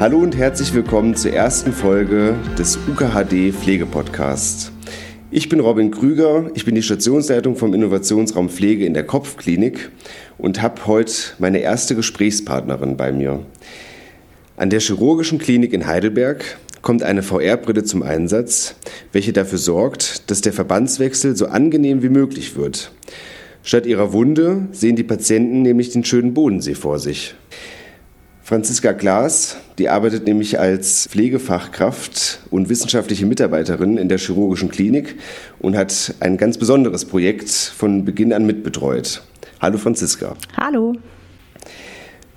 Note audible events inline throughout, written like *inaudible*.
Hallo und herzlich willkommen zur ersten Folge des UKHD Pflegepodcasts. Ich bin Robin Krüger, ich bin die Stationsleitung vom Innovationsraum Pflege in der Kopfklinik und habe heute meine erste Gesprächspartnerin bei mir. An der chirurgischen Klinik in Heidelberg kommt eine VR-Brille zum Einsatz, welche dafür sorgt, dass der Verbandswechsel so angenehm wie möglich wird. Statt ihrer Wunde sehen die Patienten nämlich den schönen Bodensee vor sich. Franziska Klaas, die arbeitet nämlich als Pflegefachkraft und wissenschaftliche Mitarbeiterin in der chirurgischen Klinik und hat ein ganz besonderes Projekt von Beginn an mitbetreut. Hallo Franziska. Hallo.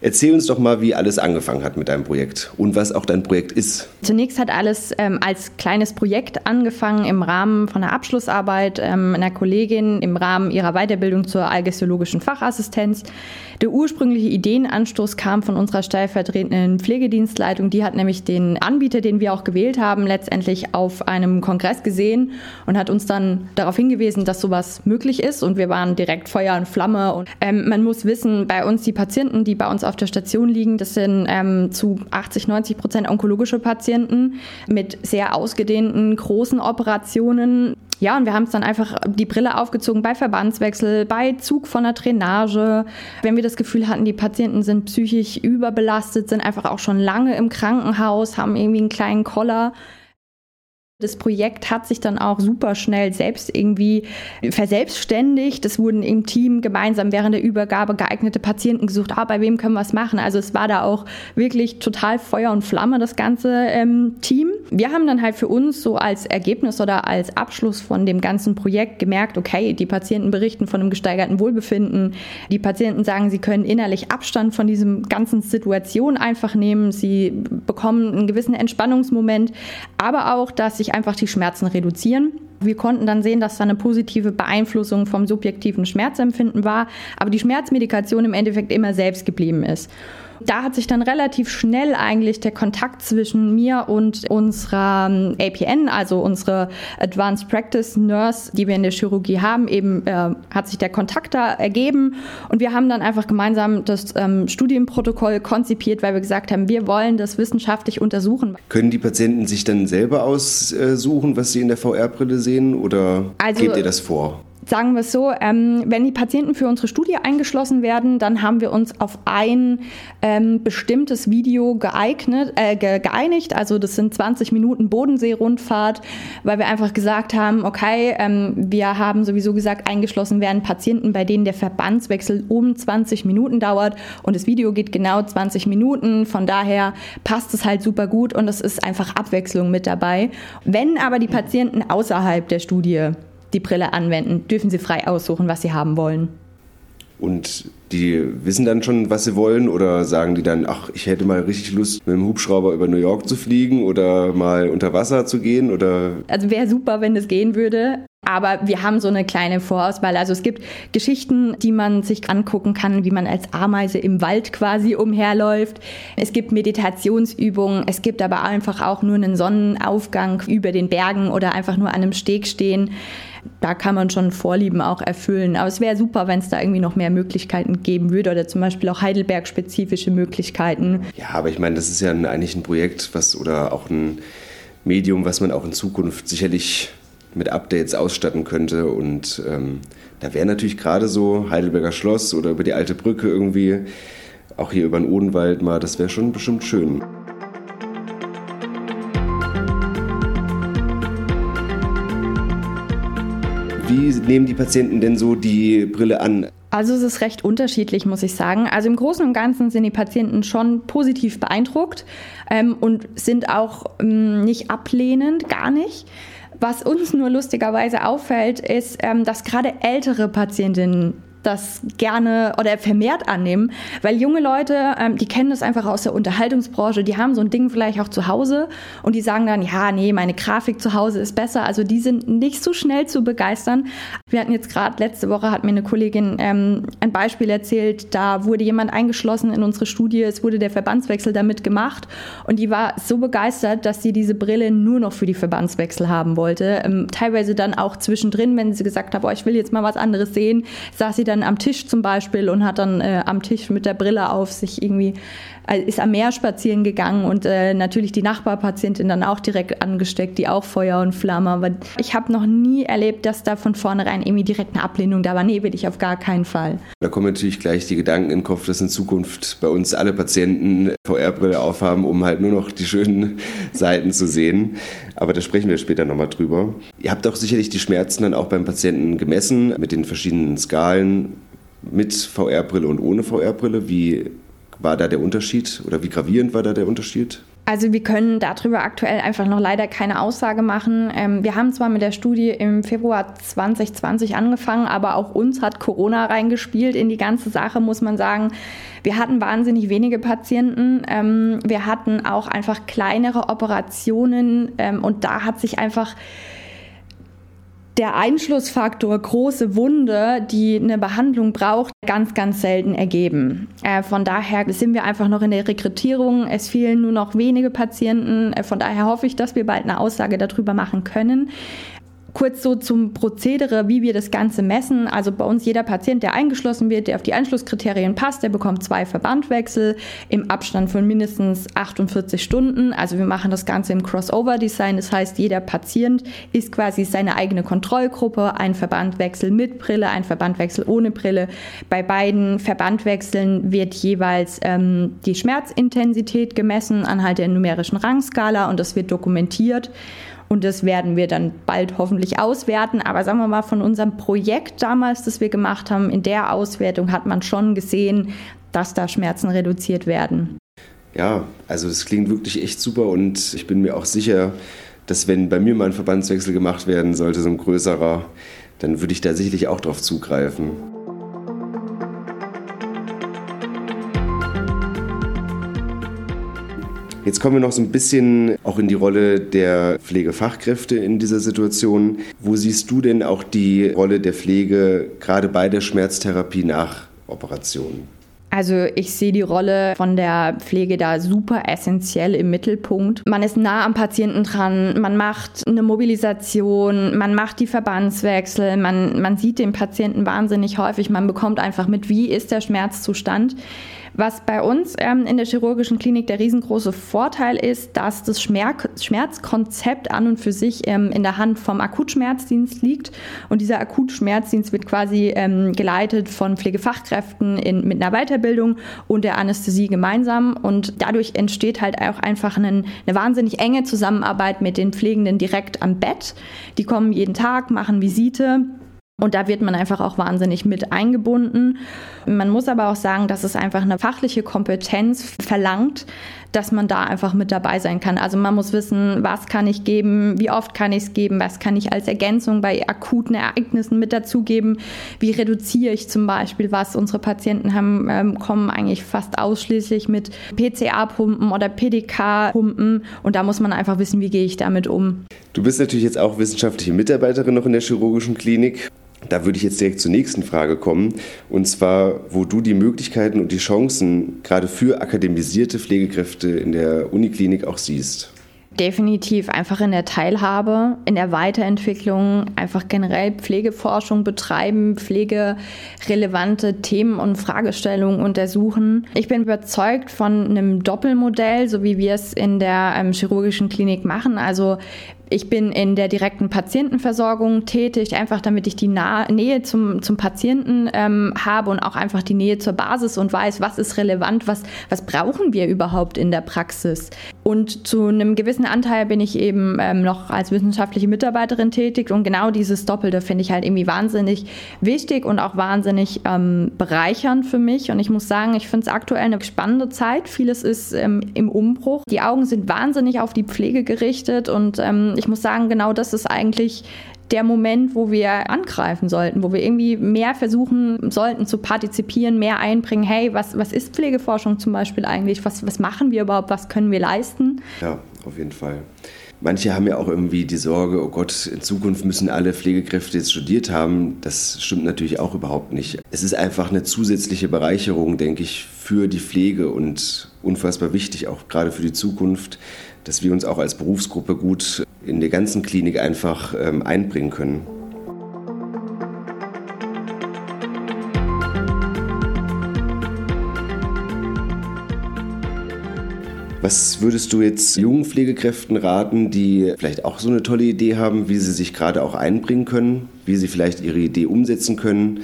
Erzähl uns doch mal, wie alles angefangen hat mit deinem Projekt und was auch dein Projekt ist. Zunächst hat alles ähm, als kleines Projekt angefangen im Rahmen von einer Abschlussarbeit ähm, einer Kollegin im Rahmen ihrer Weiterbildung zur allgästiologischen Fachassistenz. Der ursprüngliche Ideenanstoß kam von unserer stellvertretenden Pflegedienstleitung. Die hat nämlich den Anbieter, den wir auch gewählt haben, letztendlich auf einem Kongress gesehen und hat uns dann darauf hingewiesen, dass sowas möglich ist. Und wir waren direkt Feuer und Flamme. Und ähm, man muss wissen, bei uns die Patienten, die bei uns auf der Station liegen, das sind ähm, zu 80, 90 Prozent onkologische Patienten mit sehr ausgedehnten, großen Operationen. Ja, und wir haben es dann einfach die Brille aufgezogen bei Verbandswechsel, bei Zug von der Drainage. Wenn wir das Gefühl hatten, die Patienten sind psychisch überbelastet, sind einfach auch schon lange im Krankenhaus, haben irgendwie einen kleinen Koller. Das Projekt hat sich dann auch super schnell selbst irgendwie verselbstständigt. Es wurden im Team gemeinsam während der Übergabe geeignete Patienten gesucht. Ah, bei wem können wir es machen? Also es war da auch wirklich total Feuer und Flamme, das ganze ähm, Team. Wir haben dann halt für uns so als Ergebnis oder als Abschluss von dem ganzen Projekt gemerkt, okay, die Patienten berichten von einem gesteigerten Wohlbefinden. Die Patienten sagen, sie können innerlich Abstand von diesem ganzen Situation einfach nehmen. Sie bekommen einen gewissen Entspannungsmoment, aber auch, dass sich einfach die Schmerzen reduzieren. Wir konnten dann sehen, dass da eine positive Beeinflussung vom subjektiven Schmerzempfinden war, aber die Schmerzmedikation im Endeffekt immer selbst geblieben ist da hat sich dann relativ schnell eigentlich der Kontakt zwischen mir und unserer ähm, APN, also unsere Advanced Practice Nurse, die wir in der Chirurgie haben, eben äh, hat sich der Kontakt da ergeben und wir haben dann einfach gemeinsam das ähm, Studienprotokoll konzipiert, weil wir gesagt haben, wir wollen das wissenschaftlich untersuchen. Können die Patienten sich dann selber aussuchen, was sie in der VR-Brille sehen oder also, gebt ihr das vor? Sagen wir es so, ähm, wenn die Patienten für unsere Studie eingeschlossen werden, dann haben wir uns auf ein ähm, bestimmtes Video geeignet, äh, geeinigt. Also das sind 20 Minuten Bodensee-Rundfahrt, weil wir einfach gesagt haben, okay, ähm, wir haben sowieso gesagt, eingeschlossen werden Patienten, bei denen der Verbandswechsel um 20 Minuten dauert und das Video geht genau 20 Minuten. Von daher passt es halt super gut und es ist einfach Abwechslung mit dabei. Wenn aber die Patienten außerhalb der Studie die Brille anwenden, dürfen sie frei aussuchen, was sie haben wollen. Und die wissen dann schon, was sie wollen oder sagen die dann, ach, ich hätte mal richtig Lust, mit dem Hubschrauber über New York zu fliegen oder mal unter Wasser zu gehen oder? Also wäre super, wenn das gehen würde. Aber wir haben so eine kleine Vorauswahl. Also es gibt Geschichten, die man sich angucken kann, wie man als Ameise im Wald quasi umherläuft. Es gibt Meditationsübungen. Es gibt aber einfach auch nur einen Sonnenaufgang über den Bergen oder einfach nur an einem Steg stehen da kann man schon Vorlieben auch erfüllen. Aber es wäre super, wenn es da irgendwie noch mehr Möglichkeiten geben würde oder zum Beispiel auch Heidelberg-spezifische Möglichkeiten. Ja, aber ich meine, das ist ja ein, eigentlich ein Projekt, was oder auch ein Medium, was man auch in Zukunft sicherlich mit Updates ausstatten könnte. Und ähm, da wäre natürlich gerade so Heidelberger Schloss oder über die alte Brücke irgendwie, auch hier über den Odenwald mal, das wäre schon bestimmt schön. Wie nehmen die Patienten denn so die Brille an? Also es ist recht unterschiedlich, muss ich sagen. Also im Großen und Ganzen sind die Patienten schon positiv beeindruckt ähm, und sind auch ähm, nicht ablehnend, gar nicht. Was uns nur lustigerweise auffällt, ist, ähm, dass gerade ältere Patientinnen das gerne oder vermehrt annehmen, weil junge Leute, ähm, die kennen das einfach aus der Unterhaltungsbranche, die haben so ein Ding vielleicht auch zu Hause und die sagen dann, ja, nee, meine Grafik zu Hause ist besser. Also die sind nicht so schnell zu begeistern. Wir hatten jetzt gerade letzte Woche hat mir eine Kollegin ähm, ein Beispiel erzählt, da wurde jemand eingeschlossen in unsere Studie, es wurde der Verbandswechsel damit gemacht und die war so begeistert, dass sie diese Brille nur noch für die Verbandswechsel haben wollte. Ähm, teilweise dann auch zwischendrin, wenn sie gesagt hat, boah, ich will jetzt mal was anderes sehen, saß sie da dann am Tisch zum Beispiel und hat dann äh, am Tisch mit der Brille auf sich irgendwie ist am Meer spazieren gegangen und äh, natürlich die Nachbarpatientin dann auch direkt angesteckt, die auch Feuer und Flamme. Aber ich habe noch nie erlebt, dass da von vornherein irgendwie direkt eine Ablehnung da war. Nee, will ich auf gar keinen Fall. Da kommen natürlich gleich die Gedanken in den Kopf, dass in Zukunft bei uns alle Patienten VR-Brille aufhaben, um halt nur noch die schönen *laughs* Seiten zu sehen. Aber da sprechen wir später nochmal drüber. Ihr habt auch sicherlich die Schmerzen dann auch beim Patienten gemessen mit den verschiedenen Skalen mit VR-Brille und ohne VR-Brille. Wie war da der Unterschied oder wie gravierend war da der Unterschied? Also wir können darüber aktuell einfach noch leider keine Aussage machen. Ähm, wir haben zwar mit der Studie im Februar 2020 angefangen, aber auch uns hat Corona reingespielt in die ganze Sache, muss man sagen. Wir hatten wahnsinnig wenige Patienten. Ähm, wir hatten auch einfach kleinere Operationen ähm, und da hat sich einfach der Einschlussfaktor große Wunde, die eine Behandlung braucht, ganz, ganz selten ergeben. Äh, von daher sind wir einfach noch in der Rekrutierung. Es fehlen nur noch wenige Patienten. Äh, von daher hoffe ich, dass wir bald eine Aussage darüber machen können. Kurz so zum Prozedere, wie wir das Ganze messen. Also bei uns jeder Patient, der eingeschlossen wird, der auf die Einschlusskriterien passt, der bekommt zwei Verbandwechsel im Abstand von mindestens 48 Stunden. Also wir machen das Ganze im Crossover-Design. Das heißt, jeder Patient ist quasi seine eigene Kontrollgruppe. Ein Verbandwechsel mit Brille, ein Verbandwechsel ohne Brille. Bei beiden Verbandwechseln wird jeweils ähm, die Schmerzintensität gemessen anhand der numerischen Rangskala und das wird dokumentiert. Und das werden wir dann bald hoffentlich auswerten. Aber sagen wir mal, von unserem Projekt damals, das wir gemacht haben, in der Auswertung hat man schon gesehen, dass da Schmerzen reduziert werden. Ja, also das klingt wirklich echt super und ich bin mir auch sicher, dass wenn bei mir mal ein Verbandswechsel gemacht werden sollte, so ein größerer, dann würde ich da sicherlich auch drauf zugreifen. Jetzt kommen wir noch so ein bisschen auch in die Rolle der Pflegefachkräfte in dieser Situation. Wo siehst du denn auch die Rolle der Pflege gerade bei der Schmerztherapie nach Operationen? Also ich sehe die Rolle von der Pflege da super essentiell im Mittelpunkt. Man ist nah am Patienten dran, man macht eine Mobilisation, man macht die Verbandswechsel, man, man sieht den Patienten wahnsinnig häufig, man bekommt einfach mit, wie ist der Schmerzzustand. Was bei uns ähm, in der chirurgischen Klinik der riesengroße Vorteil ist, dass das Schmerz Schmerzkonzept an und für sich ähm, in der Hand vom Akutschmerzdienst liegt. Und dieser Akutschmerzdienst wird quasi ähm, geleitet von Pflegefachkräften in, mit einer Weiterbildung und der Anästhesie gemeinsam. Und dadurch entsteht halt auch einfach einen, eine wahnsinnig enge Zusammenarbeit mit den Pflegenden direkt am Bett. Die kommen jeden Tag, machen Visite und da wird man einfach auch wahnsinnig mit eingebunden. Man muss aber auch sagen, dass es einfach eine fachliche Kompetenz verlangt, dass man da einfach mit dabei sein kann. Also man muss wissen, was kann ich geben, wie oft kann ich es geben, was kann ich als Ergänzung bei akuten Ereignissen mit dazugeben, wie reduziere ich zum Beispiel was. Unsere Patienten haben, ähm, kommen eigentlich fast ausschließlich mit PCA-Pumpen oder PDK-Pumpen und da muss man einfach wissen, wie gehe ich damit um. Du bist natürlich jetzt auch wissenschaftliche Mitarbeiterin noch in der chirurgischen Klinik. Da würde ich jetzt direkt zur nächsten Frage kommen, und zwar, wo du die Möglichkeiten und die Chancen gerade für akademisierte Pflegekräfte in der Uniklinik auch siehst. Definitiv einfach in der Teilhabe, in der Weiterentwicklung, einfach generell Pflegeforschung betreiben, pflegerelevante Themen und Fragestellungen untersuchen. Ich bin überzeugt von einem Doppelmodell, so wie wir es in der ähm, chirurgischen Klinik machen. Also ich bin in der direkten Patientenversorgung tätig, einfach damit ich die Nähe zum, zum Patienten ähm, habe und auch einfach die Nähe zur Basis und weiß, was ist relevant, was, was brauchen wir überhaupt in der Praxis. Und zu einem gewissen Anteil bin ich eben ähm, noch als wissenschaftliche Mitarbeiterin tätig und genau dieses Doppelte finde ich halt irgendwie wahnsinnig wichtig und auch wahnsinnig ähm, bereichernd für mich. Und ich muss sagen, ich finde es aktuell eine spannende Zeit. Vieles ist ähm, im Umbruch. Die Augen sind wahnsinnig auf die Pflege gerichtet und ähm, ich muss sagen, genau das ist eigentlich der Moment, wo wir angreifen sollten, wo wir irgendwie mehr versuchen sollten zu partizipieren, mehr einbringen. Hey, was, was ist Pflegeforschung zum Beispiel eigentlich? Was, was machen wir überhaupt? Was können wir leisten? Ja, auf jeden Fall. Manche haben ja auch irgendwie die Sorge, oh Gott, in Zukunft müssen alle Pflegekräfte jetzt studiert haben. Das stimmt natürlich auch überhaupt nicht. Es ist einfach eine zusätzliche Bereicherung, denke ich, für die Pflege und unfassbar wichtig, auch gerade für die Zukunft, dass wir uns auch als Berufsgruppe gut in der ganzen Klinik einfach ähm, einbringen können. Was würdest du jetzt jungen Pflegekräften raten, die vielleicht auch so eine tolle Idee haben, wie sie sich gerade auch einbringen können, wie sie vielleicht ihre Idee umsetzen können?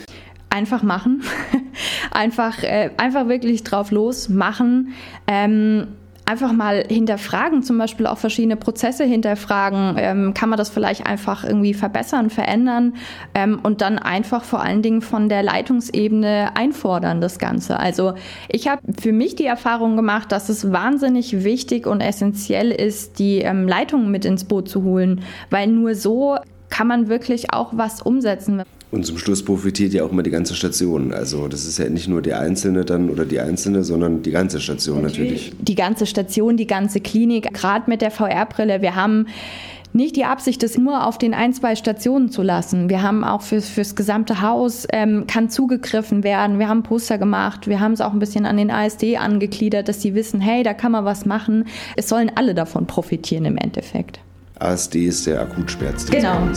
Einfach machen. *laughs* einfach, äh, einfach wirklich drauf los machen. Ähm einfach mal hinterfragen, zum Beispiel auch verschiedene Prozesse hinterfragen. Ähm, kann man das vielleicht einfach irgendwie verbessern, verändern ähm, und dann einfach vor allen Dingen von der Leitungsebene einfordern, das Ganze. Also ich habe für mich die Erfahrung gemacht, dass es wahnsinnig wichtig und essentiell ist, die ähm, Leitung mit ins Boot zu holen, weil nur so kann man wirklich auch was umsetzen. Und zum Schluss profitiert ja auch immer die ganze Station. Also das ist ja nicht nur der Einzelne dann oder die Einzelne, sondern die ganze Station natürlich. Die ganze Station, die ganze Klinik, gerade mit der VR-Brille. Wir haben nicht die Absicht, das nur auf den ein, zwei Stationen zu lassen. Wir haben auch fürs, fürs gesamte Haus, ähm, kann zugegriffen werden. Wir haben Poster gemacht. Wir haben es auch ein bisschen an den ASD angegliedert, dass sie wissen, hey, da kann man was machen. Es sollen alle davon profitieren im Endeffekt. ASD ist der Akutsperrdienst. Genau.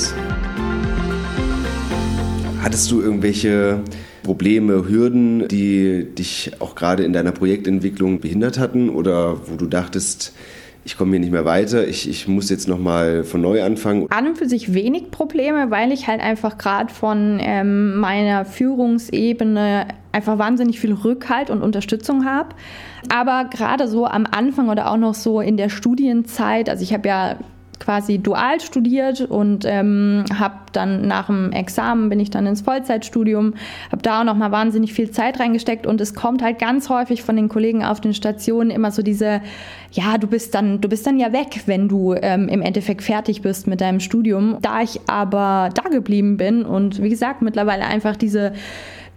Hattest du irgendwelche Probleme, Hürden, die dich auch gerade in deiner Projektentwicklung behindert hatten oder wo du dachtest, ich komme hier nicht mehr weiter, ich, ich muss jetzt nochmal von neu anfangen? An und für sich wenig Probleme, weil ich halt einfach gerade von ähm, meiner Führungsebene einfach wahnsinnig viel Rückhalt und Unterstützung habe. Aber gerade so am Anfang oder auch noch so in der Studienzeit, also ich habe ja quasi dual studiert und ähm, habe dann nach dem Examen bin ich dann ins Vollzeitstudium, habe da auch noch mal wahnsinnig viel Zeit reingesteckt und es kommt halt ganz häufig von den Kollegen auf den Stationen immer so diese, ja, du bist dann, du bist dann ja weg, wenn du ähm, im Endeffekt fertig bist mit deinem Studium. Da ich aber da geblieben bin und wie gesagt mittlerweile einfach diese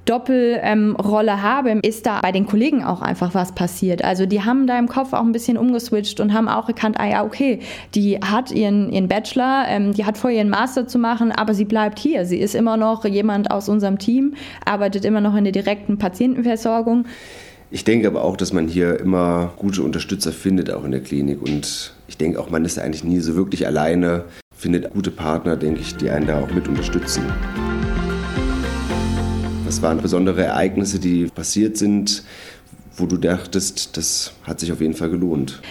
Doppelrolle ähm, habe, ist da bei den Kollegen auch einfach was passiert. Also die haben da im Kopf auch ein bisschen umgeswitcht und haben auch erkannt, ah ja, okay, die hat ihren, ihren Bachelor, ähm, die hat vor, ihren Master zu machen, aber sie bleibt hier. Sie ist immer noch jemand aus unserem Team, arbeitet immer noch in der direkten Patientenversorgung. Ich denke aber auch, dass man hier immer gute Unterstützer findet, auch in der Klinik. Und ich denke auch, man ist eigentlich nie so wirklich alleine, findet gute Partner, denke ich, die einen da auch mit unterstützen. Was waren besondere Ereignisse, die passiert sind, wo du dachtest, das hat sich auf jeden Fall gelohnt?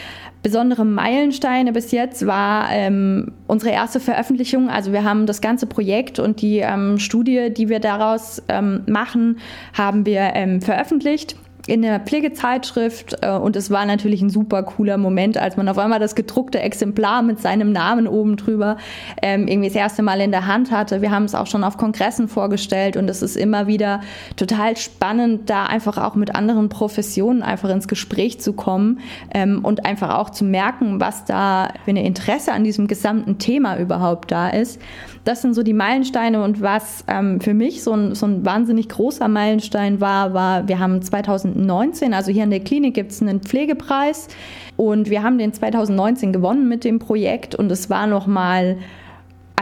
Besondere Meilensteine bis jetzt war ähm, unsere erste Veröffentlichung. Also wir haben das ganze Projekt und die ähm, Studie, die wir daraus ähm, machen, haben wir ähm, veröffentlicht in der Pflegezeitschrift äh, und es war natürlich ein super cooler Moment, als man auf einmal das gedruckte Exemplar mit seinem Namen oben drüber ähm, irgendwie das erste Mal in der Hand hatte. Wir haben es auch schon auf Kongressen vorgestellt und es ist immer wieder total spannend, da einfach auch mit anderen Professionen einfach ins Gespräch zu kommen ähm, und einfach auch zu merken, was da für ein Interesse an diesem gesamten Thema überhaupt da ist. Das sind so die Meilensteine und was ähm, für mich so ein, so ein wahnsinnig großer Meilenstein war, war, wir haben 2019, also hier in der Klinik gibt es einen Pflegepreis und wir haben den 2019 gewonnen mit dem Projekt und es war nochmal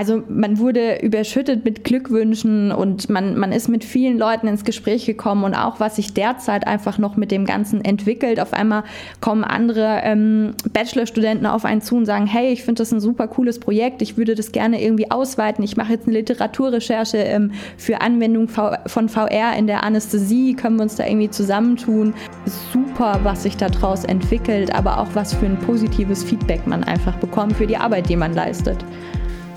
also man wurde überschüttet mit Glückwünschen und man, man ist mit vielen Leuten ins Gespräch gekommen und auch was sich derzeit einfach noch mit dem Ganzen entwickelt. Auf einmal kommen andere ähm, Bachelorstudenten auf einen zu und sagen, hey, ich finde das ein super cooles Projekt, ich würde das gerne irgendwie ausweiten. Ich mache jetzt eine Literaturrecherche ähm, für Anwendung von VR in der Anästhesie, können wir uns da irgendwie zusammentun. Super, was sich daraus entwickelt, aber auch was für ein positives Feedback man einfach bekommt für die Arbeit, die man leistet.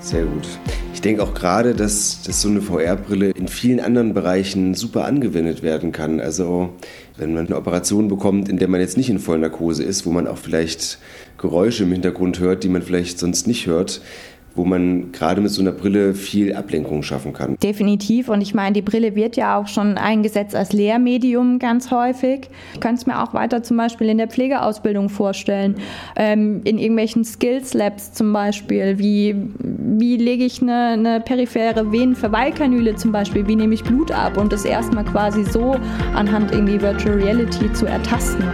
Sehr gut. Ich denke auch gerade, dass, dass so eine VR-Brille in vielen anderen Bereichen super angewendet werden kann. Also wenn man eine Operation bekommt, in der man jetzt nicht in Vollnarkose ist, wo man auch vielleicht Geräusche im Hintergrund hört, die man vielleicht sonst nicht hört, wo man gerade mit so einer Brille viel Ablenkung schaffen kann. Definitiv. Und ich meine, die Brille wird ja auch schon eingesetzt als Lehrmedium ganz häufig. Ich könnte es mir auch weiter zum Beispiel in der Pflegeausbildung vorstellen, ähm, in irgendwelchen Skills Labs zum Beispiel. Wie, wie lege ich eine, eine periphere Venenverweilkanüle zum Beispiel? Wie nehme ich Blut ab? Und das erstmal quasi so anhand irgendwie Virtual Reality zu ertasten.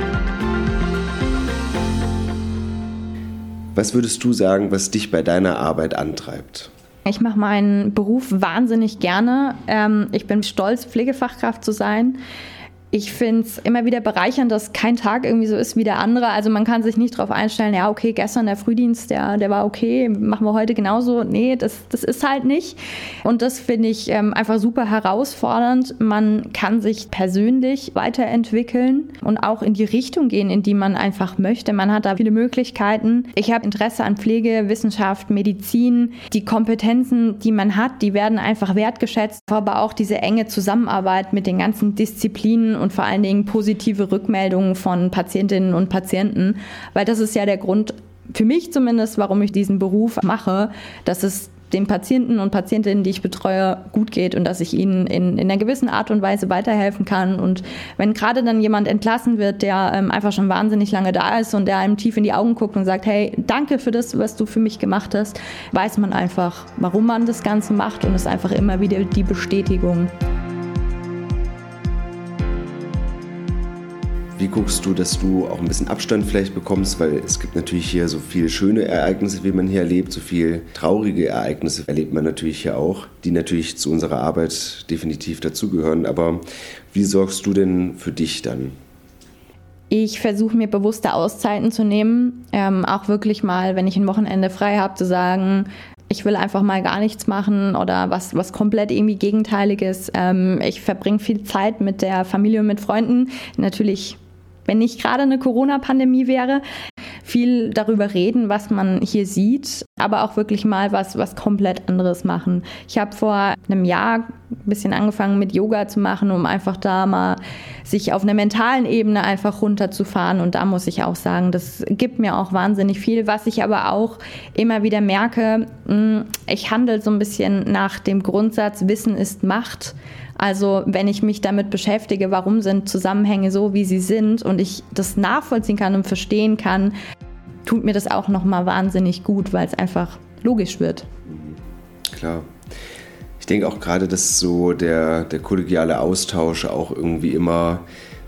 Was würdest du sagen, was dich bei deiner Arbeit antreibt? Ich mache meinen Beruf wahnsinnig gerne. Ähm, ich bin stolz, Pflegefachkraft zu sein. Ich finde es immer wieder bereichernd, dass kein Tag irgendwie so ist wie der andere. Also man kann sich nicht darauf einstellen, ja, okay, gestern der Frühdienst, der, der war okay, machen wir heute genauso. Nee, das, das ist halt nicht. Und das finde ich ähm, einfach super herausfordernd. Man kann sich persönlich weiterentwickeln und auch in die Richtung gehen, in die man einfach möchte. Man hat da viele Möglichkeiten. Ich habe Interesse an Pflege, Wissenschaft, Medizin. Die Kompetenzen, die man hat, die werden einfach wertgeschätzt. Aber auch diese enge Zusammenarbeit mit den ganzen Disziplinen und vor allen Dingen positive Rückmeldungen von Patientinnen und Patienten, weil das ist ja der Grund, für mich zumindest, warum ich diesen Beruf mache, dass es den Patienten und Patientinnen, die ich betreue, gut geht und dass ich ihnen in, in einer gewissen Art und Weise weiterhelfen kann. Und wenn gerade dann jemand entlassen wird, der ähm, einfach schon wahnsinnig lange da ist und der einem tief in die Augen guckt und sagt, hey, danke für das, was du für mich gemacht hast, weiß man einfach, warum man das Ganze macht und es ist einfach immer wieder die Bestätigung. Wie guckst du, dass du auch ein bisschen Abstand vielleicht bekommst? Weil es gibt natürlich hier so viele schöne Ereignisse, wie man hier erlebt, so viele traurige Ereignisse erlebt man natürlich hier auch, die natürlich zu unserer Arbeit definitiv dazugehören. Aber wie sorgst du denn für dich dann? Ich versuche mir bewusste Auszeiten zu nehmen, ähm, auch wirklich mal, wenn ich ein Wochenende frei habe, zu sagen, ich will einfach mal gar nichts machen oder was, was komplett irgendwie Gegenteiliges. Ähm, ich verbringe viel Zeit mit der Familie und mit Freunden. Natürlich wenn nicht gerade eine Corona-Pandemie wäre, viel darüber reden, was man hier sieht, aber auch wirklich mal was, was komplett anderes machen. Ich habe vor einem Jahr ein bisschen angefangen mit Yoga zu machen, um einfach da mal sich auf einer mentalen Ebene einfach runterzufahren. Und da muss ich auch sagen, das gibt mir auch wahnsinnig viel. Was ich aber auch immer wieder merke, hm, ich handle so ein bisschen nach dem Grundsatz, Wissen ist Macht. Also wenn ich mich damit beschäftige, warum sind Zusammenhänge so, wie sie sind und ich das nachvollziehen kann und verstehen kann, tut mir das auch nochmal wahnsinnig gut, weil es einfach logisch wird. Klar. Ich denke auch gerade, dass so der, der kollegiale Austausch auch irgendwie immer,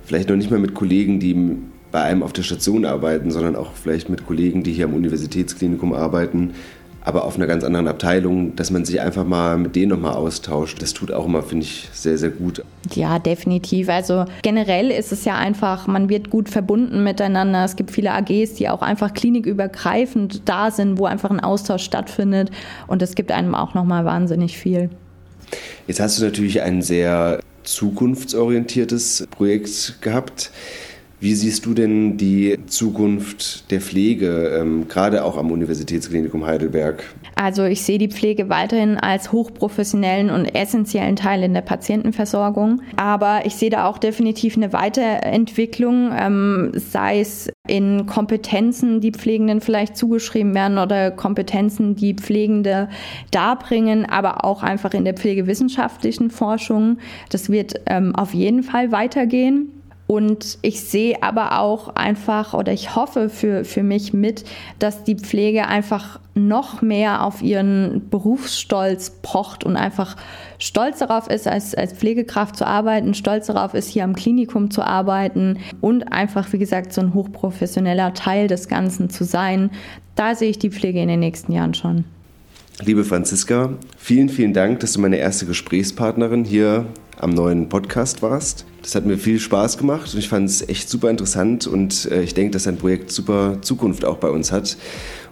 vielleicht noch nicht mal mit Kollegen, die bei einem auf der Station arbeiten, sondern auch vielleicht mit Kollegen, die hier am Universitätsklinikum arbeiten, aber auf einer ganz anderen Abteilung, dass man sich einfach mal mit denen nochmal austauscht. Das tut auch immer, finde ich, sehr, sehr gut. Ja, definitiv. Also generell ist es ja einfach, man wird gut verbunden miteinander. Es gibt viele AGs, die auch einfach klinikübergreifend da sind, wo einfach ein Austausch stattfindet. Und es gibt einem auch nochmal wahnsinnig viel. Jetzt hast du natürlich ein sehr zukunftsorientiertes Projekt gehabt. Wie siehst du denn die Zukunft der Pflege, ähm, gerade auch am Universitätsklinikum Heidelberg? Also ich sehe die Pflege weiterhin als hochprofessionellen und essentiellen Teil in der Patientenversorgung. Aber ich sehe da auch definitiv eine Weiterentwicklung, ähm, sei es in Kompetenzen, die Pflegenden vielleicht zugeschrieben werden oder Kompetenzen, die Pflegende darbringen, aber auch einfach in der pflegewissenschaftlichen Forschung. Das wird ähm, auf jeden Fall weitergehen. Und ich sehe aber auch einfach oder ich hoffe für, für mich mit, dass die Pflege einfach noch mehr auf ihren Berufsstolz pocht und einfach stolz darauf ist, als, als Pflegekraft zu arbeiten, stolz darauf ist, hier am Klinikum zu arbeiten und einfach, wie gesagt, so ein hochprofessioneller Teil des Ganzen zu sein. Da sehe ich die Pflege in den nächsten Jahren schon. Liebe Franziska, vielen, vielen Dank, dass du meine erste Gesprächspartnerin hier am neuen Podcast warst. Das hat mir viel Spaß gemacht und ich fand es echt super interessant und äh, ich denke, dass dein Projekt super Zukunft auch bei uns hat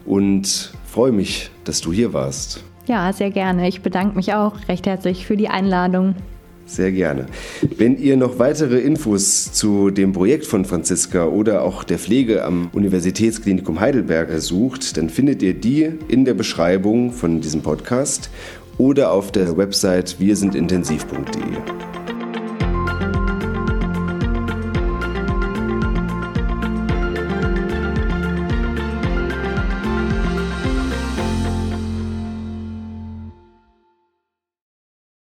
und freue mich, dass du hier warst. Ja, sehr gerne. Ich bedanke mich auch recht herzlich für die Einladung. Sehr gerne. Wenn ihr noch weitere Infos zu dem Projekt von Franziska oder auch der Pflege am Universitätsklinikum Heidelberg sucht, dann findet ihr die in der Beschreibung von diesem Podcast oder auf der Website wirsindintensiv.de.